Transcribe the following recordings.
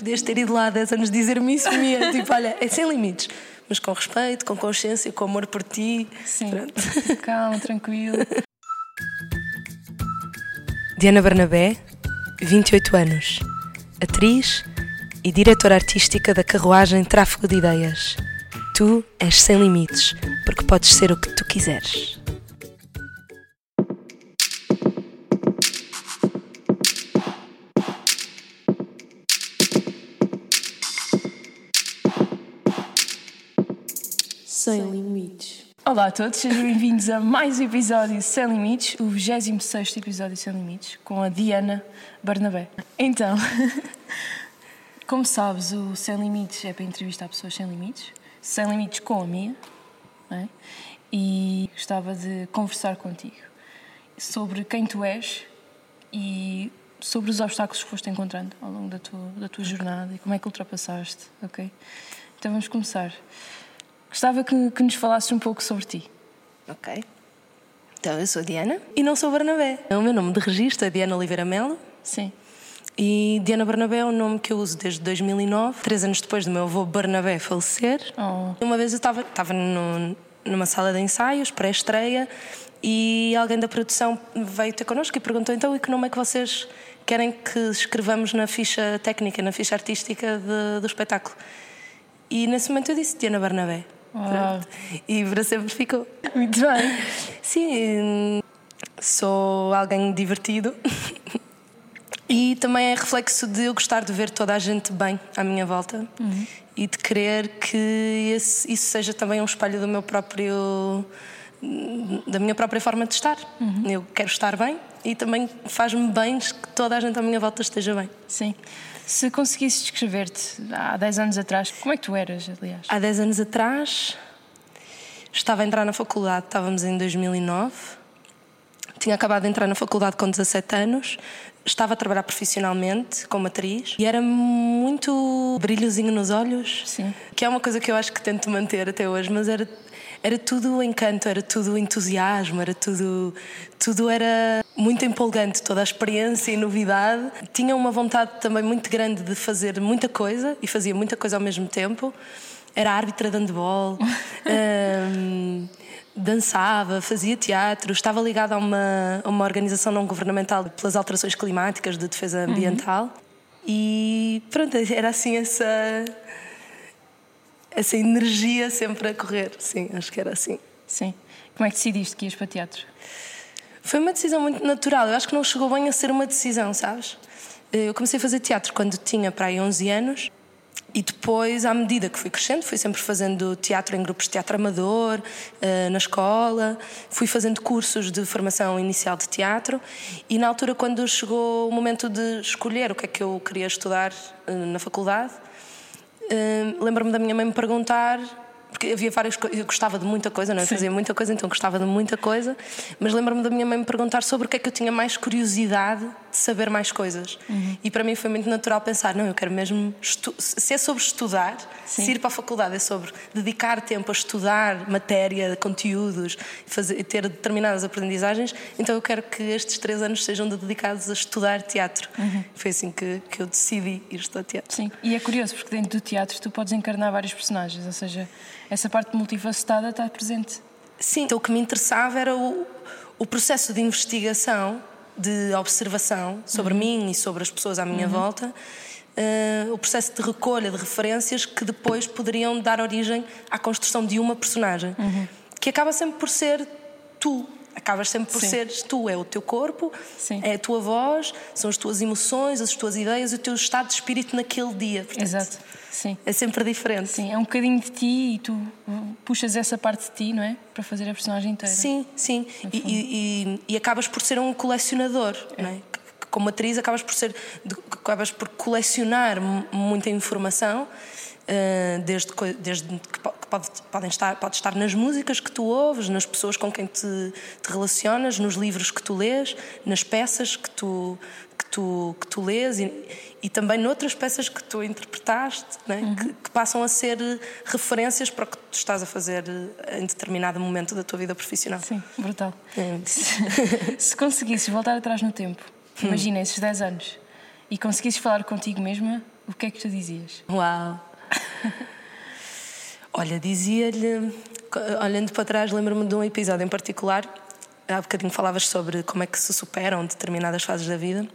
Podias ter ido lá há 10 anos dizer-me isso mesmo. tipo, olha, é sem limites. Mas com respeito, com consciência, com amor por ti. Sim. Pronto. Calma, tranquilo. Diana Bernabé, 28 anos. Atriz e diretora artística da carruagem Tráfego de Ideias. Tu és sem limites, porque podes ser o que tu quiseres. Sem limites. Olá a todos, sejam bem-vindos a mais um episódio Sem Limites, o 26 episódio Sem Limites, com a Diana Barnabé. Então, como sabes, o Sem Limites é para entrevistar pessoas sem limites, sem limites com a minha, é? e gostava de conversar contigo sobre quem tu és e sobre os obstáculos que foste encontrando ao longo da tua, da tua jornada e como é que ultrapassaste, ok? Então vamos começar. Gostava que, que nos falasses um pouco sobre ti. Ok. Então, eu sou Diana e não sou Bernabé. O meu nome de registro é Diana Oliveira Melo Sim. e Diana Bernabé é um nome que eu uso desde 2009, três anos depois do meu avô Bernabé falecer. Oh. Uma vez eu estava, numa sala de ensaios, pré-estreia, e alguém da produção veio ter connosco e perguntou: então, e que nome é que vocês querem que escrevamos na ficha técnica, na ficha artística de- do espetáculo? E nesse momento eu disse Diana Bernabé. Pronto. E para sempre ficou. Muito bem. Sim, sou alguém divertido e também é reflexo de eu gostar de ver toda a gente bem à minha volta e de querer que esse- isso seja também um espelho do meu próprio da minha própria forma de estar. Eu quero estar bem e também faz-me bem que toda a gente à minha volta esteja bem. Sim. Se conseguisses descrever-te há 10 anos atrás, como é que tu eras, aliás? Há 10 anos atrás, estava a entrar na faculdade, estávamos em 2009. Tinha acabado de entrar na faculdade com 17 anos. Estava a trabalhar profissionalmente como atriz e era muito brilhozinho nos olhos. Sim. Que é uma coisa que eu acho que tento manter até hoje, mas era, era tudo encanto, era tudo entusiasmo, era tudo, tudo era muito empolgante, toda a experiência e novidade. Tinha uma vontade também muito grande de fazer muita coisa e fazia muita coisa ao mesmo tempo. Era árbitra de handball, hum, dançava, fazia teatro, estava ligada a uma, a uma organização não governamental pelas alterações climáticas de defesa ambiental. E pronto, era assim essa essa energia sempre a correr. Sim, acho que era assim. Sim. Como é que decidiste que ias para teatro? Foi uma decisão muito natural. Eu acho que não chegou bem a ser uma decisão, sabes? Eu comecei a fazer teatro quando tinha para aí 11 anos e depois, à medida que fui crescendo, fui sempre fazendo teatro em grupos de teatro amador, eh, na escola, fui fazendo cursos de formação inicial de teatro e na altura, quando chegou o momento de escolher o que é que eu queria estudar eh, na faculdade, Uh, lembro-me da minha mãe me perguntar porque havia várias coisas, eu gostava de muita coisa, não é? Fazia muita coisa, então gostava de muita coisa, mas lembro-me da minha mãe me perguntar sobre o que é que eu tinha mais curiosidade de saber mais coisas. E para mim foi muito natural pensar, não, eu quero mesmo se é sobre estudar, Sim. se ir para a faculdade é sobre dedicar tempo a estudar matéria, conteúdos, fazer, e ter determinadas aprendizagens, então eu quero que estes três anos sejam dedicados a estudar teatro. Foi assim que, que eu decidi ir estudar teatro. Sim. E é curioso, porque dentro do teatro tu podes encarnar vários personagens, ou seja, essa parte multifacetada está presente. Sim, então o que me interessava era o, o processo de investigação, de observação sobre mim e sobre as pessoas à minha volta, eh, o processo de recolha de referências que depois poderiam dar origem à construção de uma personagem, que acaba sempre por ser tu. Acabas sempre por Sim. seres tu, é o teu corpo, Sim. é a tua voz, são as tuas emoções, as tuas ideias, o teu estado de espírito naquele dia. Portanto, Exato. Sim. É sempre diferente. Sim, é um bocadinho de ti e tu puxas essa parte de ti, não é? Para fazer a personagem inteira. Sim, sim. E, e- e- acabas por ser um colecionador, não é? Que- que Como atriz, acabas por ser, acabas por colecionar muita informação, eh, desde, desde que pode, podem estar, pode estar nas músicas que tu ouves, nas pessoas com quem te, te relacionas, nos livros que tu lês, nas peças que tu, que tu, que tu lês e, e também noutras peças que tu interpretaste, não é? que, que passam a ser referências para o que tu estás a fazer eh, em determinado momento da tua vida profissional. Sim, brutal. É. Se conseguisses voltar atrás no tempo, imagina esses 10 anos, e conseguisses falar contigo mesma, o que é que tu dizias? Uau! Olha, dizia-lhe, olhando para trás, lembro-me de um episódio em particular. Há bocadinho falavas sobre como é que se superam determinadas fases da vida.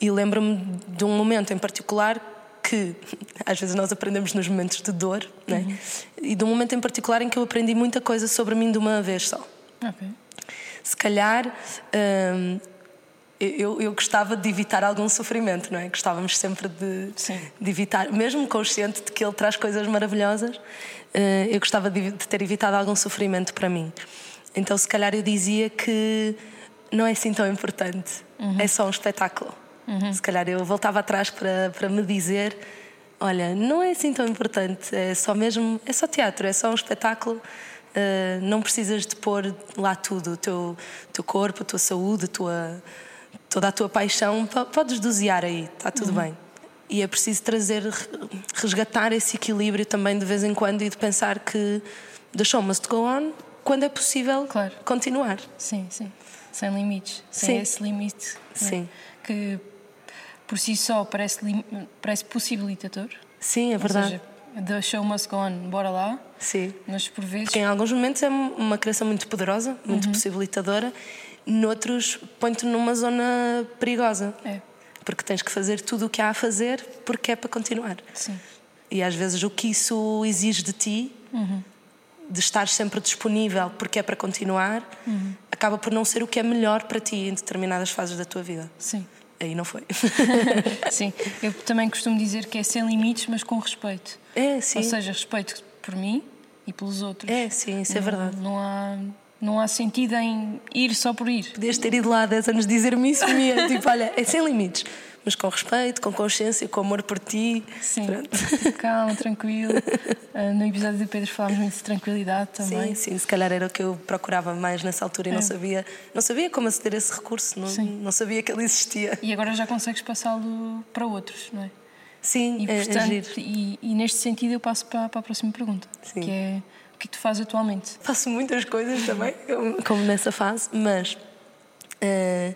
E lembro-me de um momento em particular que às vezes nós aprendemos nos momentos de dor, né? Uhum. e de um momento em particular em que eu aprendi muita coisa sobre mim de uma vez só. Okay. Se calhar hum, eu, eu gostava de evitar algum sofrimento, não é? Gostávamos sempre de, de, evitar, mesmo consciente de que ele traz coisas maravilhosas, uh, eu gostava de, de, ter evitado algum sofrimento para mim. Então, se calhar, eu dizia que não é assim tão importante, uhum. é só um espetáculo. Uhum. Se calhar eu voltava atrás para, para me dizer: olha, não é assim tão importante, é só mesmo, é só teatro, é só um espetáculo. Uh, não precisas de pôr lá tudo, o teu, teu corpo, a tua saúde, a tua, toda a tua paixão, podes dosear aí, está tudo uhum. bem. E é preciso trazer, resgatar esse equilíbrio também de vez em quando e de pensar que the show must go on quando é possível claro. continuar. Sim, sim. Sem limites. Sem sim. esse limite. É? Sim. Né? Que por si só parece, parece possibilitador. Sim, é verdade. Ou seja, the show must go on, bora lá. Sim. Mas por vezes. Porque em alguns momentos é uma criação muito poderosa, muito uhum. possibilitadora noutros põe-te numa zona perigosa. É. Porque tens que fazer tudo o que há a fazer porque é para continuar. Sim. E às vezes o que isso exige de ti, uhum. De estar sempre disponível porque é para continuar, uhum. acaba por não ser o que é melhor para ti em determinadas fases da tua vida. Sim. Aí não foi. sim, eu também costumo dizer que é sem limites, mas com respeito. É, sim. Ou seja, respeito por mim e pelos outros. É, sim, isso é verdade. Não há não há sentido em ir só por ir. Podias ter ido lá há 10 anos dizer-me isso, minha. tipo, olha, é sem limites, mas com respeito, com consciência, com amor por ti. Sim, Pronto. calma, tranquilo. Uh, no episódio do Pedro falámos muito de tranquilidade também. Sim, sim, se calhar era o que eu procurava mais nessa altura e é. não sabia, não sabia como aceder a esse recurso, não, não sabia que ele existia. E agora já consegues passá-lo para outros, não é? Sim, e, é, é portanto, é e, e, neste sentido eu passo para, para a próxima pergunta, sim. que é o que tu fazes atualmente? Faço muitas coisas também, como nessa fase, mas uh,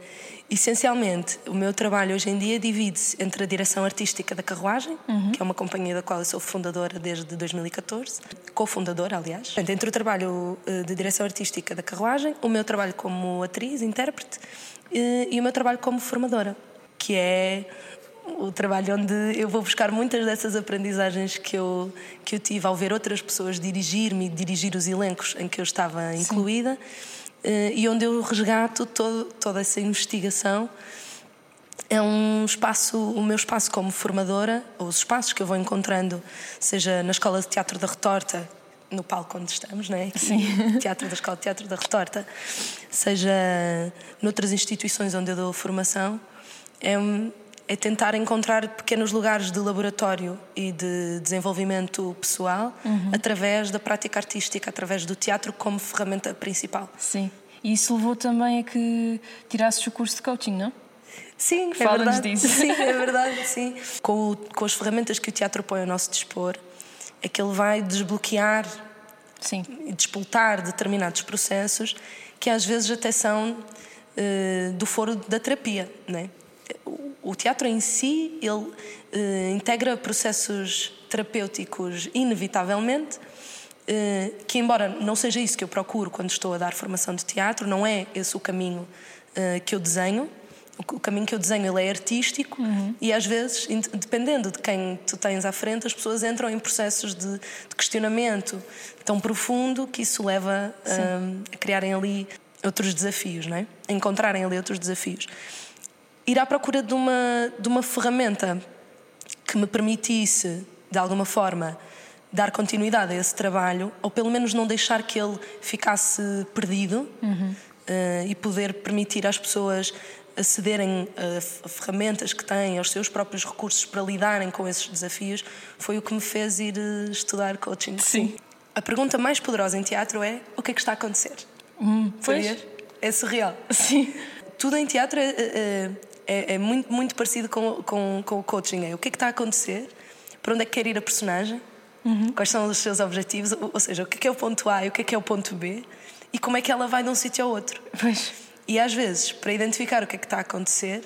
essencialmente o meu trabalho hoje em dia divide-se entre a direção artística da Carruagem, uhum. que é uma companhia da qual eu sou fundadora desde 2014, cofundadora, aliás. Entre o trabalho uh, de direção artística da Carruagem, o meu trabalho como atriz, intérprete uh, e o meu trabalho como formadora, que é o trabalho onde eu vou buscar muitas dessas aprendizagens que eu, que eu tive ao ver outras pessoas dirigir-me dirigir os elencos em que eu estava incluída uh, e onde eu resgato todo, toda essa investigação. É um espaço, o meu espaço como formadora, ou os espaços que eu vou encontrando, seja na Escola de Teatro da Retorta, no palco onde estamos, não é? Aqui, Sim. Teatro da Escola de Teatro da Retorta, seja noutras instituições onde eu dou formação, é, é tentar encontrar pequenos lugares de laboratório e de desenvolvimento pessoal uhum. através da prática artística, através do teatro como ferramenta principal. Sim. E isso levou também a que tirasses o curso de coaching, não? Sim, é verdade. Disso. Sim, é verdade, sim. Com, o, com as ferramentas que o teatro põe ao nosso dispor, é que ele vai desbloquear sim. e despoltar determinados processos que às vezes até são uh, do foro da terapia, não é? O teatro em si ele uh, integra processos terapêuticos inevitavelmente uh, que embora não seja isso que eu procuro quando estou a dar formação de teatro não é esse o caminho uh, que eu desenho o caminho que eu desenho ele é artístico uhum. e às vezes dependendo de quem tu tens à frente as pessoas entram em processos de, de questionamento tão profundo que isso leva a criarem ali outros desafios não é? a encontrarem ali outros desafios ir à procura de uma, de uma ferramenta que me permitisse, de alguma forma, dar continuidade a esse trabalho, ou pelo menos não deixar que ele ficasse perdido uhum. uh, e poder permitir às pessoas acederem a ferramentas que têm, aos seus próprios recursos para lidarem com esses desafios, foi o que me fez ir eh, estudar coaching. Sim. A pergunta mais poderosa em teatro é: o que é que está a acontecer? Hum, Sabias? É surreal. Sim. Tudo em teatro é, é, é, é muito, muito parecido com, com, com, o coaching. É o que é que está a acontecer, para onde é que quer ir a personagem, uhum. quais são os seus objetivos, ou, ou, seja, o que é, que é o ponto A e o que é que é o ponto B e como é que ela vai de um sítio ao outro. Pois. E às vezes, para identificar o que é que está a acontecer,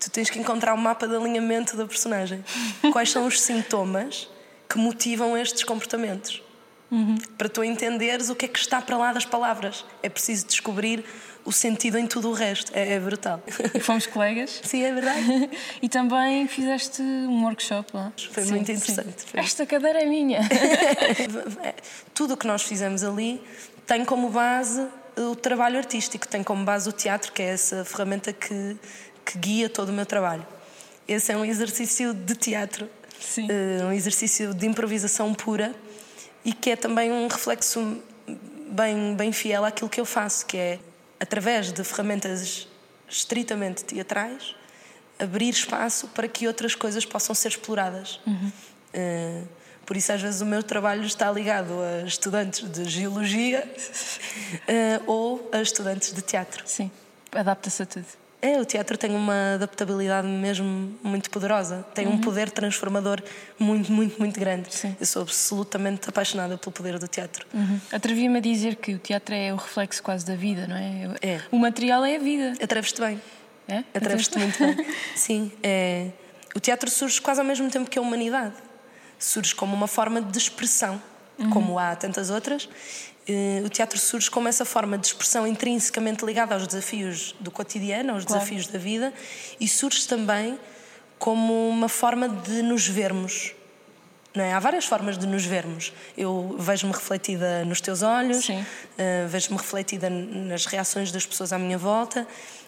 Tu tens que encontrar o um mapa de alinhamento da personagem. Quais são os sintomas que motivam estes comportamentos? Uhum. Para tu entenderes o que é que está para lá das palavras. É preciso descobrir o sentido em tudo o resto. É, é brutal. Fomos colegas. Sim, é verdade. e também fizeste um workshop lá. Foi sim, muito interessante. Foi. Esta cadeira é minha. tudo o que nós fizemos ali tem como base o trabalho artístico, tem como base o teatro, que é essa ferramenta que, que guia todo o meu trabalho. Esse é um exercício de teatro, Sim. Uh, um exercício de improvisação pura e que é também um reflexo bem, bem fiel àquilo que eu faço, que é através de ferramentas estritamente teatrais abrir espaço para que outras coisas possam ser exploradas. Uhum. Uh, por isso, às vezes, o meu trabalho está ligado a estudantes de geologia uh, ou a estudantes de teatro. Sim, adapta-se a tudo. É, o teatro tem uma adaptabilidade mesmo muito poderosa, tem uhum. um poder transformador muito, muito, muito grande. Sim. Eu sou absolutamente apaixonada pelo poder do teatro. Uhum. Atrevi-me a dizer que o teatro é o reflexo quase da vida, não é? É. O material é a vida. Atreves-te bem. É? Atreves-te muito bem. Sim, é... o teatro surge quase ao mesmo tempo que a humanidade surge como uma forma de expressão, uhum. como há tantas outras. Eh, o teatro surge como essa forma de expressão intrinsecamente ligada aos desafios do cotidiano, aos claro. desafios da vida, e surge também como uma forma de nos vermos. Não é? Há várias formas de nos vermos. Eu vejo-me refletida nos teus olhos, uh, vejo-me refletida nas reações das pessoas à minha volta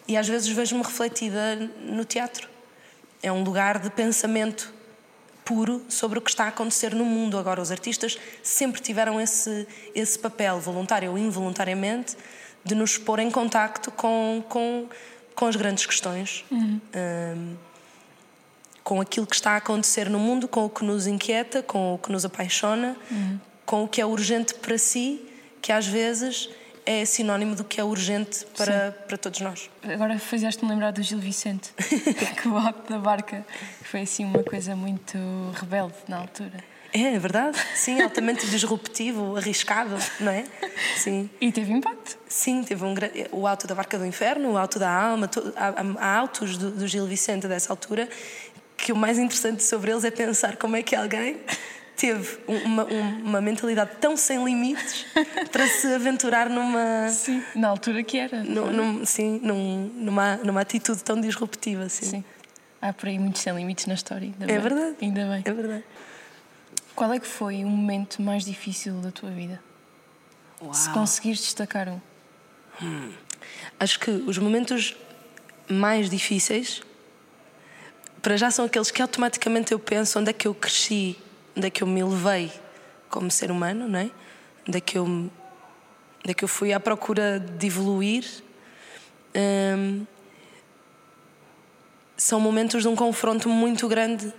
e às vezes vejo-me refletida no teatro. É um lugar de pensamento puro sobre o que está a acontecer no mundo. Agora, os artistas sempre tiveram esse, esse papel, voluntário ou involuntariamente, de nos pôr em contacto com, com, com as grandes questões. Uhum. Um, com aquilo que está a acontecer no mundo, com o que nos inquieta, com o que nos apaixona, uhum. com o que é urgente para si, que às vezes é sinónimo do que é urgente para, para todos nós. Agora fizeste-me lembrar do Gil Vicente, que o alto da barca foi assim uma coisa muito rebelde na altura. É, é verdade. Sim, altamente disruptivo, arriscado, não é? Sim. E teve impacto. Sim, teve um o alto da barca do inferno, o alto da alma, há, há altos do, do Gil Vicente dessa altura que o mais interessante sobre eles é pensar como é que alguém teve uma, uma mentalidade tão sem limites para se aventurar numa. Sim, na altura que era. Num, num, sim, num, numa, numa atitude tão disruptiva. Sim. sim. Há por aí muitos sem limites na história. Ainda é bem. verdade. Ainda bem. É verdade. Qual é que foi o momento mais difícil da tua vida? Uau. Se conseguires destacar um. Hum. Acho que os momentos mais difíceis, para já são aqueles que automaticamente eu penso onde é que eu cresci é que eu me levei como ser humano, não é? É que eu, é que eu fui à procura de evoluir. Um, são momentos de um confronto muito grande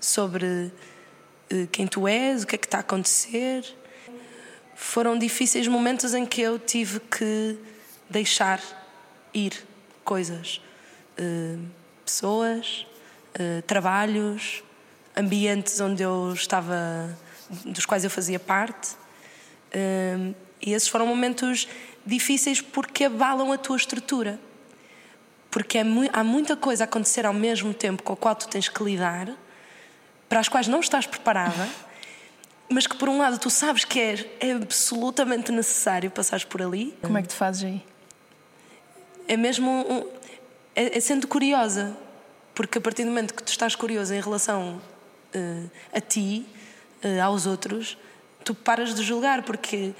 sobre uh, quem tu és, o que é que está a acontecer. Foram difíceis momentos em que eu tive que deixar ir coisas, uh, pessoas, uh, trabalhos, ambientes onde eu estava, dos quais eu fazia parte. Um, e esses foram momentos difíceis porque abalam a tua estrutura. Porque é mu há muita coisa a acontecer ao mesmo tempo com a qual tu tens que lidar, para as quais não estás preparada, mas que por um lado tu sabes que é, é absolutamente necessário passares por ali. Como é que te fazes aí? É mesmo. Um, é, é sendo curiosa. Porque a partir do momento que tu estás curioso em relação uh, a ti, uh, aos outros, tu paras de julgar, porque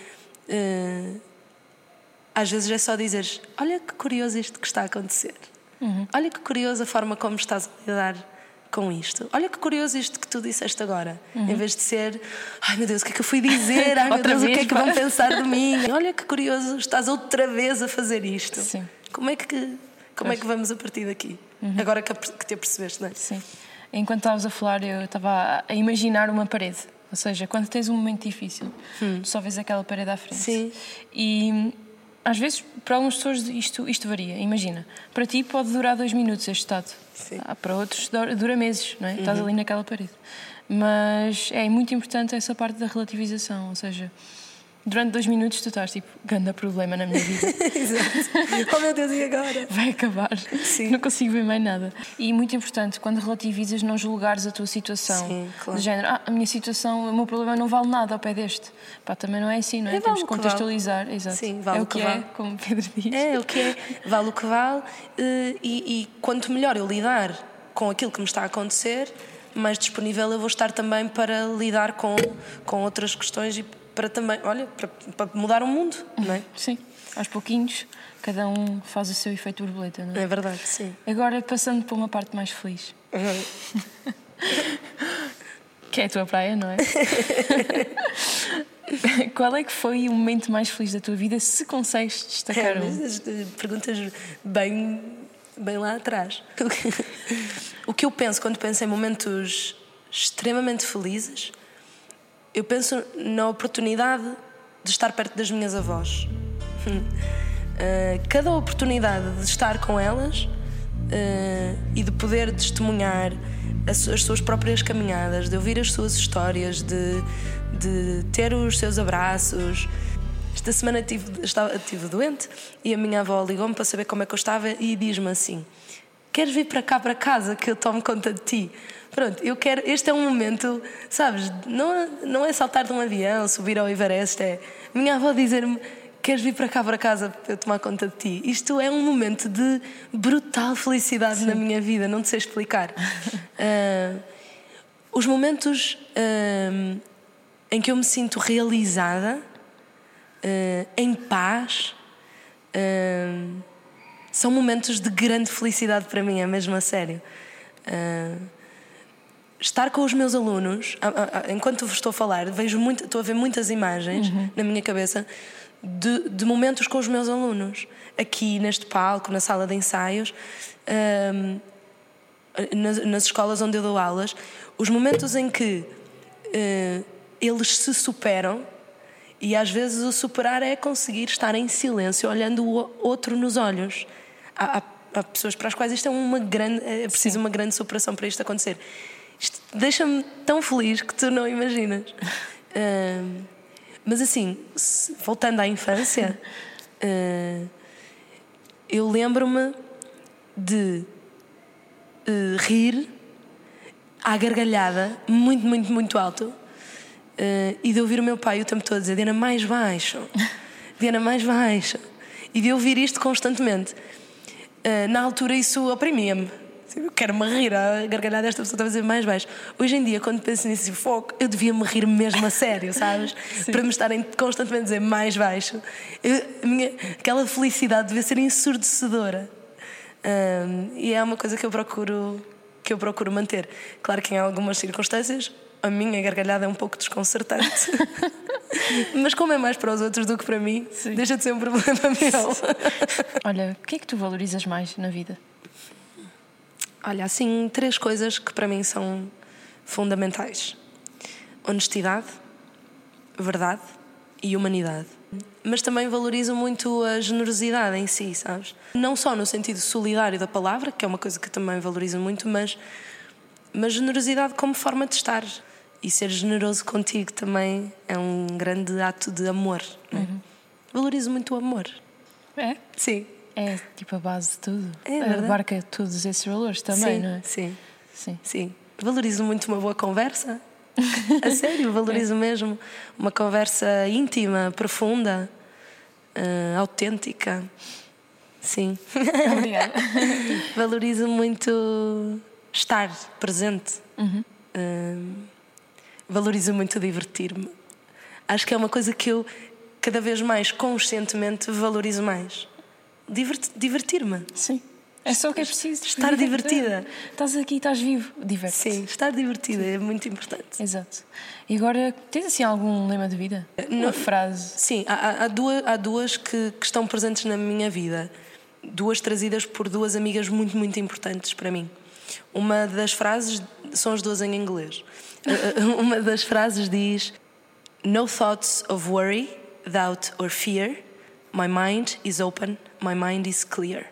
uh, às vezes é só dizeres: Olha que curioso isto que está a acontecer. Uhum. Olha que curiosa a forma como estás a lidar com isto. Olha que curioso isto que tu disseste agora. Uhum. Em vez de ser, ai meu Deus, o que é que eu fui dizer? Ai meu Deus, vez, o que é que vão pensar de mim? Olha que curioso, estás outra vez a fazer isto. Sim. Como é que, como é que vamos a partir daqui? Uhum. Agora que, que te apercebeste, não é? Sim enquanto estavas a falar, eu estava a imaginar uma parede. Ou seja, quando tens um momento difícil, hum. só vês aquela parede à frente. Sim. E às vezes, para algumas pessoas, isto, isto varia. Imagina, para ti pode durar dois minutos este estado. Sim. Ah, para outros dura meses, não é? Uhum. Estás ali naquela parede. Mas é muito importante essa parte da relativização, ou seja, durante dois minutos tu estás tipo, grande problema na minha vida. Exato. Oh meu Deus, e agora? Vai acabar. Sim. Não consigo ver mais nada. E muito importante, quando relativizas, não julgares a tua situação. Sim, claro. Do género, ah, a minha situação, o meu problema não vale nada ao pé deste. Pá, também não é assim, não é? É, Temos vale que contextualizar. Exato. Sim, vale é o que que, vale. é, como o Pedro diz. É, o que é, vale o que vale, eh, e, e quanto melhor eu lidar com aquilo que me está a acontecer, mais disponível eu vou estar também para lidar com, com outras questões e para também, olha, para, para mudar o mundo, não é? Sim, aos pouquinhos, cada um faz o seu efeito borboleta, não é? É verdade, sim. Agora, passando para uma parte mais feliz, que é a tua praia, não é? Qual é que foi o momento mais feliz da tua vida, se consegues destacar É, um? perguntas bem, bem lá atrás. O que eu penso quando penso em momentos extremamente felizes, eu penso na oportunidade de estar perto das minhas avós. Eh, Cada oportunidade de estar com elas eh, e de poder testemunhar as, as suas próprias caminhadas, de ouvir as suas histórias, de, de ter os seus abraços. Esta semana tive, estava, tive doente e a minha avó ligou-me para saber como é que eu estava e diz-me assim: Queres vir para cá para casa que eu tomo conta de ti? Pronto, eu quero. Este é um momento, sabes? Não, é- não é saltar de um avião, subir ao Everest, é minha avó dizer-me: Queres vir para cá para casa para eu tomar conta de ti? Isto é um momento de brutal felicidade na minha vida, não te sei explicar. Ah, os momentos ah, em que eu me sinto realizada, ah, em paz, ah, são momentos de grande felicidade para mim, é mesmo a sério. Ah, estar com os meus alunos, enquanto estou a falar, vejo muito, estou a ver muitas imagens na minha cabeça de, de momentos com os meus alunos, aqui neste palco, na sala de ensaios. ah, nas, nas escolas onde eu dou aulas, os momentos em que eh, eles se superam, e às vezes o superar é conseguir estar em silêncio, olhando o outro nos olhos. Há, há- há pessoas para as quais isto é uma grande, é preciso uma grande superação para isto acontecer. Deixa-me tão feliz que tu não imaginas. Ahm, mas assim, se- voltando à infância, ah, eu lembro-me de eh, rir à gargalhada, muito, muito, muito alto, eh, e de ouvir o meu pai o tempo todo dizer: Diana, mais baixo, Diana, mais baixo. E de ouvir isto constantemente. Na altura, isso oprimia-me. Eu quero-me rir, a gargalhada desta pessoa estava a dizer mais baixo. Hoje em dia, quando penso nisso, foco, eu devia me rir mesmo a sério, sabes? Para me estarem constantemente a dizer mais baixo. Eu- minha- aquela felicidade devia ser ensurdecedora. Um, e é uma coisa que eu procuro que eu procuro manter. Claro que em algumas circunstâncias a minha gargalhada é um pouco desconcertante. Mas como é mais para os outros do que para mim, deixa de ser um problema meu. Olha, o que é que tu valorizas mais na vida? Olha, assim, três coisas que para mim são fundamentais: honestidade, verdade e humanidade. Mas também valorizo muito a generosidade em si, sabes? Não só no sentido solidário da palavra, que é uma coisa que também valorizo muito, mas, mas generosidade como forma de estar. E ser generoso contigo também é um grande ato de amor. não é? Valorizo muito o amor. É? Sim. É tipo a base de tudo. É verdade. Abarca todos esses valores também, sim, não é? Sim. Sim. Sim. Valorizo muito uma boa conversa. A sério, valorizo mesmo. Uma conversa íntima, profunda, eh, autêntica. Sim. Obrigada. valorizo muito estar presente. Eh, valorizo muito divertir-me. Acho que é uma coisa que eu cada vez mais conscientemente valorizo mais. Divert- Divertir-me. Sim. É só o que é preciso. Estar divertida. Estás aqui, estás vivo. Diverte. Sim, estar divertida é muito importante. Exato. E agora, tens assim algum lema de vida? Uma frase. Sim, há, há- há duas, há duas que, que estão presentes na minha vida. Duas trazidas por duas amigas muito, muito importantes para mim. Uma das frases são as duas em inglês. Uma das frases diz: No thoughts of worry, doubt or fear. My mind is open, my mind is clear.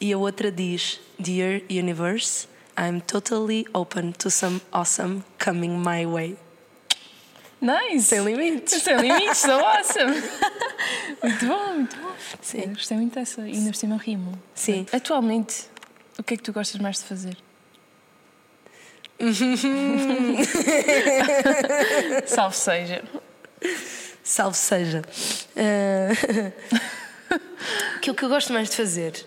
E a outra diz: Dear Universe, I'm totally open to some awesome coming my way. Nice! Sem limites. Sem limites, sou awesome! muito bom, muito bom. Sim. Eu gostei muito dessa. E ainda por cima rimo. Sim. Atualmente, o que é que tu gostas mais de fazer? Salve seja. Salve seja. Uh, Aquilo que eu gosto mais de fazer.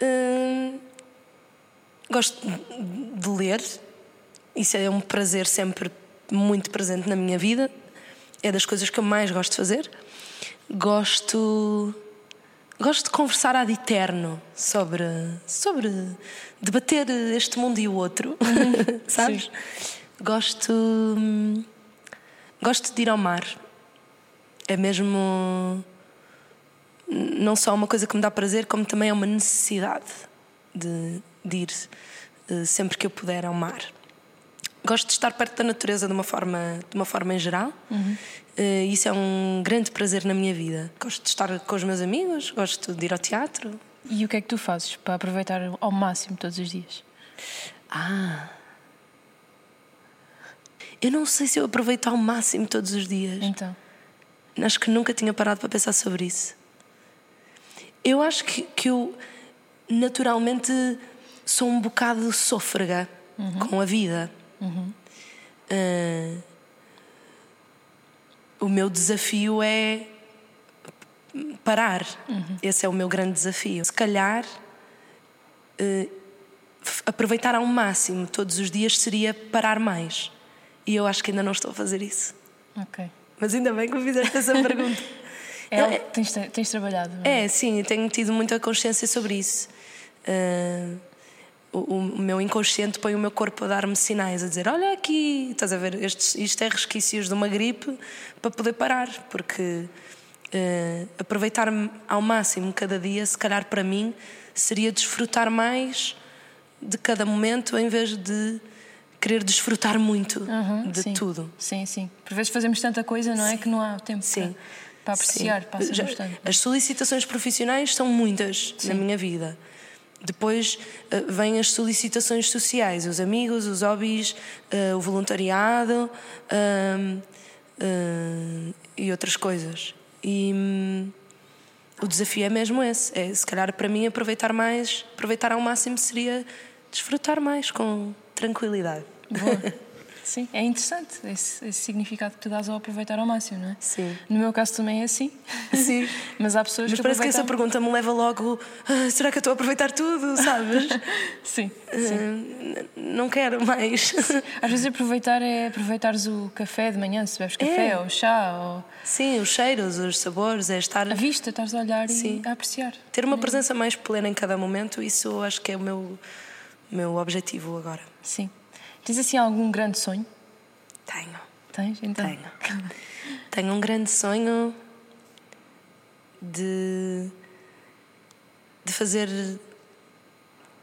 Uh, gosto de ler. Isso é um prazer sempre muito presente na minha vida. É das coisas que eu mais gosto de fazer. Gosto. Gosto de conversar ad eterno sobre, sobre debater este mundo e o outro, sabes? Sim. Gosto. Gosto de ir ao mar. É mesmo. Não só uma coisa que me dá prazer, como também é uma necessidade de, de ir eh, sempre que eu puder ao mar. Gosto de estar perto da natureza de uma forma, de uma forma em geral. Eh, Isso é um grande prazer na minha vida. Gosto de estar com os meus amigos, gosto de ir ao teatro. E o que é que tu fazes para aproveitar ao máximo todos os dias? Ah! Eu não sei se eu aproveito ao máximo todos os dias. Então, Acho que nunca tinha parado para pensar sobre isso. Eu acho que, que eu naturalmente sou um bocado sôfrega com a vida. Ah, o meu desafio é parar. Esse é o meu grande desafio. Se calhar f- aproveitar ao máximo todos os dias seria parar mais. E eu acho que ainda não estou a fazer isso. ok. Mas ainda bem que me fizeste essa pergunta. É, que tens, tens trabalhado? é? É, sim, tenho tido muita consciência sobre isso. Ah, o, o meu inconsciente põe o meu corpo a dar-me sinais, a dizer: Olha aqui, estás a ver, estes, isto é resquícios de uma gripe para poder parar, porque ah, aproveitar-me ao máximo cada dia, se calhar para mim, seria desfrutar mais de cada momento em vez de querer desfrutar muito Uhum, de sim. tudo. Sim, sim. Por vezes fazemos tanta coisa, não é? Que não há tempo Sim. para, para apreciar, Sim. passa Já- bastante. As solicitações profissionais são muitas na minha vida. Depois eh, vêm as solicitações sociais, os amigos, os hobbies, eh, o voluntariado ah, e outras coisas. E hum, o desafio é mesmo esse. É, se calhar para mim aproveitar mais, aproveitar ao máximo seria desfrutar mais com tranquilidade. Boa. Sim, é interessante esse, esse significado que tu dás ao aproveitar ao máximo, não é? Sim. No meu caso também é assim. Sim. Mas há pessoas Mas que parece que essa pergunta me leva logo. "Ah, será que eu estou a aproveitar tudo? Sabes? Sim, sim. Ah, não quero mais. Às vezes aproveitar é aproveitares o café de manhã, se bebes café É. ou chá ou Sim, os cheiros, os sabores, é estar. a vista, estás a olhar Sim. e a apreciar. Ter uma presença mais plena em cada momento, isso acho que é o meu, meu objetivo agora. Sim. Tens assim algum grande sonho? Tenho, Tens? Então. tenho. Tenho um grande sonho de, de fazer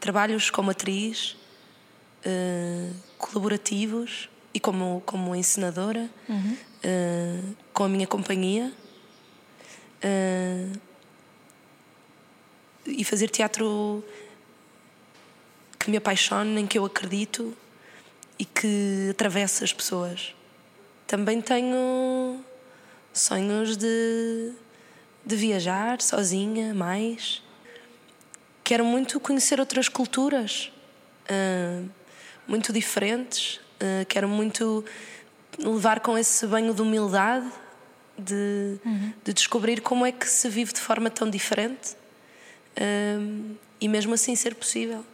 trabalhos como atriz, eh, colaborativos e como, como encenadora, eh, com a minha companhia. eh, e fazer teatro que me apaixone, em que eu acredito e que atravessa as pessoas. Também tenho sonhos de, de viajar sozinha mais. Quero muito conhecer outras culturas, ah, muito diferentes. Ah, quero muito levar com esse banho de humildade, de, de descobrir como é que se vive de forma tão diferente ah, e mesmo assim ser possível.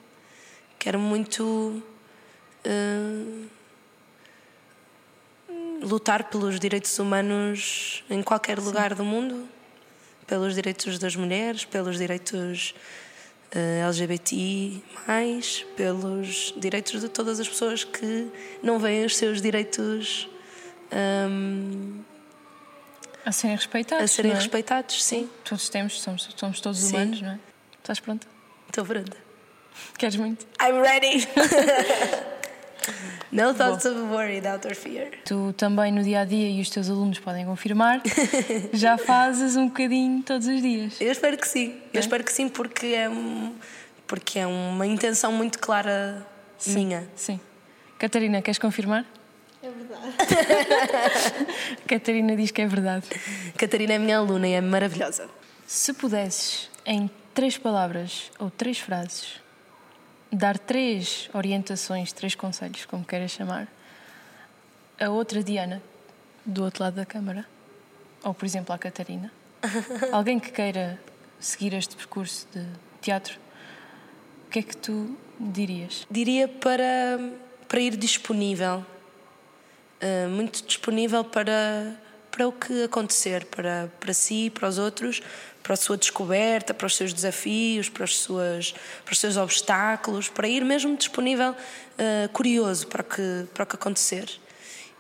Quero muito ah, lutar pelos direitos humanos em qualquer lugar do mundo, pelos direitos das mulheres, pelos direitos eh, LGBT, pelos direitos de todas as pessoas que não veem os seus direitos ahm, A serem respeitados. a serem é? respeitados. Sim, Todos temos, somos, somos todos Sim. humanos, não é? Estás pronta? estou pronta. Queres muito? I'm ready! no thoughts of worry, doubt or fear. Tu também no dia a dia, e os teus alunos podem confirmar, já fazes um bocadinho todos os dias. Eu espero que sim. É? Eu espero que sim, porque é, um- porque é uma intenção muito clara minha. Sim. Catarina, queres confirmar? É verdade. Catarina diz que é verdade. Catarina é minha aluna e é maravilhosa. Se pudesses, em três palavras ou três frases, dar três orientações, três conselhos, como queiras chamar, a outra Diana, do outro lado da câmara, ou por exemplo a Catarina, alguém que queira seguir este percurso de teatro, o que é que tu dirias? Diria para, para ir disponível, uh, muito disponível para, para o que acontecer, para, para si, para os outros, para a sua descoberta, para os seus desafios, para, as suas, para os seus obstáculos, para ir mesmo disponível, uh, curioso para o, que, para o que acontecer.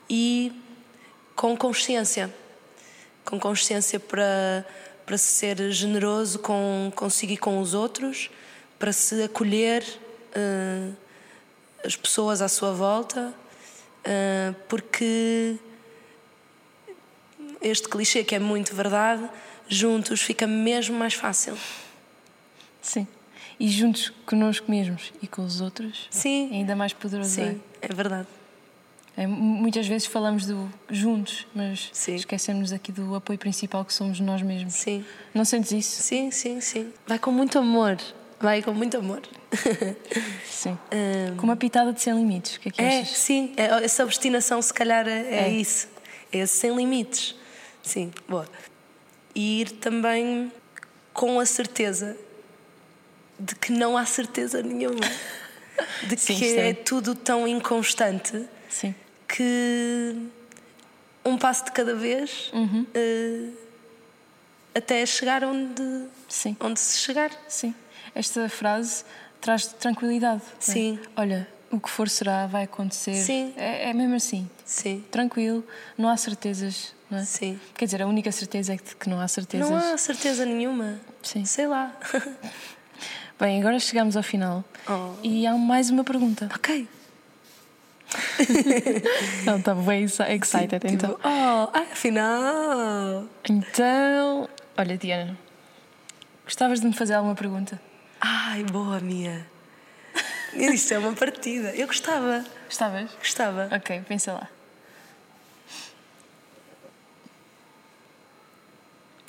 E com consciência, com consciência para, para ser generoso com, consigo e com os outros, para se acolher uh, as pessoas à sua volta, uh, porque este clichê que é muito verdade, juntos fica mesmo mais fácil. Sim. E juntos connosco mesmos e com os outros, Sim. é ainda mais poderoso. Sim, é verdade. É, muitas vezes falamos do juntos, mas Sim. esquecemos aqui do apoio principal que somos nós mesmos. Sim. Não sentes isso? Sim, sim, sim. Vai com muito amor. Vai com muito amor. Sim. Hum. Com uma pitada de sem limites. O que é que É, achas? sim. É, essa obstinação, se calhar, é, é É. isso. É esse sem limites. Sim, boa. E ir também com a certeza de que não há certeza nenhuma. De que sim. é tudo tão inconstante Sim. que um passo de cada vez Uhum. eh, até chegar onde, onde se chegar. Sim. Esta frase traz tranquilidade. é? Sim. Olha, o que for será, vai acontecer. Sim. É, é mesmo assim. Sim, Tranquilo, não há certezas, não é? sim. Quer dizer, a única certeza é que não há certezas. Não há certeza nenhuma. Sim. Sei lá. Bem, agora chegamos ao final. Oh. E há mais uma pergunta. ok. Ela está bem excited, então. Tipo, oh, ah, afinal. Então, olha, Diana, gostavas de me fazer alguma pergunta? Ai, boa, Mia. Isto é uma partida. Eu gostava. Gostavas? Gostava. Ok, pensa lá.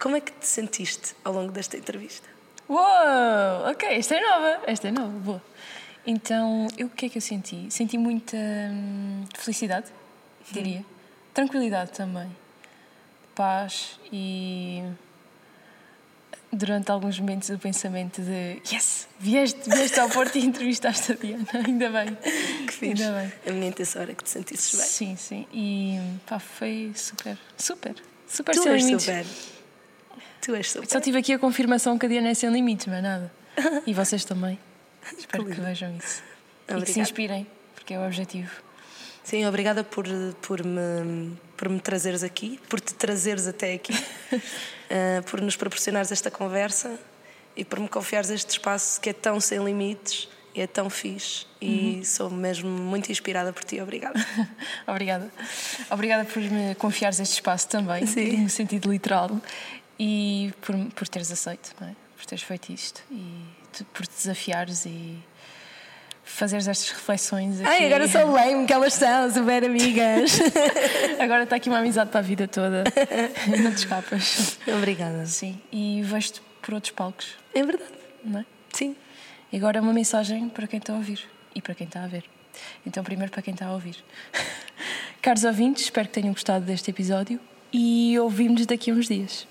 Como é que te sentiste ao longo desta entrevista? Uou! Ok, esta é nova. Esta é nova, boa. Então, eu, o que é que eu senti? Senti muita hum, felicidade, diria. Tranquilidade também. Paz e. Durante alguns momentos o pensamento de Yes! Vieste, vieste ao Porto e entrevistaste a Diana. Ainda bem. Que fixe. Ainda bem. A minha intenção era que te sentisses bem. Sim, sim. E pá, foi super, super, super Tu sem limites. super. Tu és super. Só tive aqui a confirmação que a Diana é sem limites, mas nada. E vocês também. Espero que vejam isso. E que Obrigada. se inspirem, porque é o objetivo. Sim, obrigada por, por, me, por me trazeres aqui, por te trazeres até aqui, eh, por nos proporcionares esta conversa e por me confiares este espaço que é tão sem limites e é tão fixe. E sou mesmo muito inspirada por ti. Obrigada. Obrigada. Obrigada por me confiares este espaço também, Sim. no sentido literal. E por, por teres aceito, não é? por teres feito isto. E tu- por te desafiares e fazeres estas reflexões aqui. Ai, agora sou lame, que elas são super amigas. Agora está aqui uma amizade para a vida toda. Não te escapas. obrigada. Sim. E vejo-te por outros palcos, É verdade. não é? Sim. E agora é uma mensagem para quem está a ouvir e para quem está a ver. Então, primeiro para quem está a ouvir. Caros ouvintes, espero que tenham gostado deste episódio e ouvimos daqui a uns dias.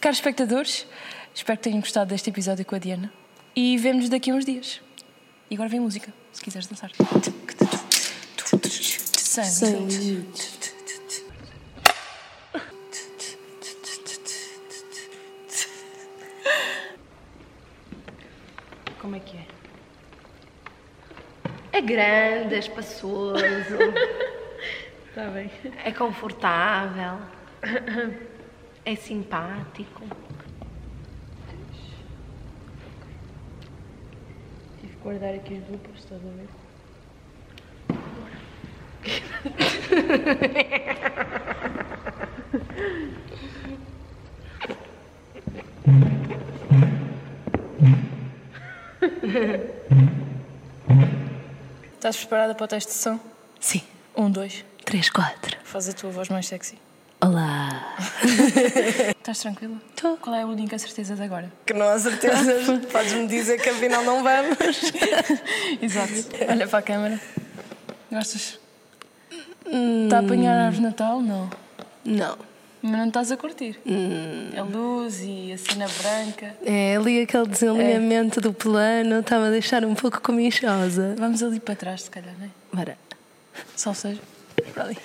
Caros espectadores, espero que tenham gostado deste episódio com a Diana e vemos daqui a uns dias. E agora vem música, se quiseres dançar. Sangue. Como é que é? É grande, é espaçoso, Está bem. é confortável, é simpático. Tive que guardar aqui os bloopers, estás a ver? Estás preparada para o teste de som? Sim. Um, dois. 3, 4. Faz a tua voz mais sexy. Olá. Estás tranquila? Tô. Qual é a única certeza de agora? Que não há certeza. Podes-me dizer que afinal não vamos. Exato. Olha para a câmera. Gostas? Está a apanhar a árvore de Natal? Não. Não. Mas não estás a curtir. A luz e a cena branca. É ali aquele desalinhamento do plano, estava a deixar um pouco comichosa. Vamos ali para trás, se calhar, não é? Bora. Salve seja. Para ali.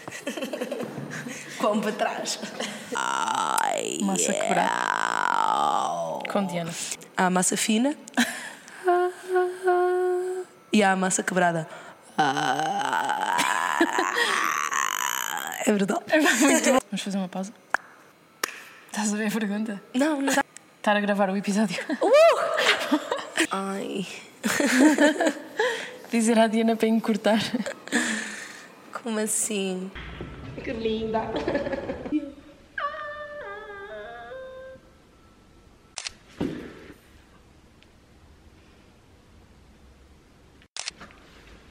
Quão para trás. Ai. Massa quebrada. Com Diana. Há a massa fina. e há a massa quebrada. É verdade. Vamos fazer uma pausa? Estás a ver a pergunta? Não, não. Estar a gravar o episódio. Ai. Dizer à Diana para encurtar. Como assim? Que linda.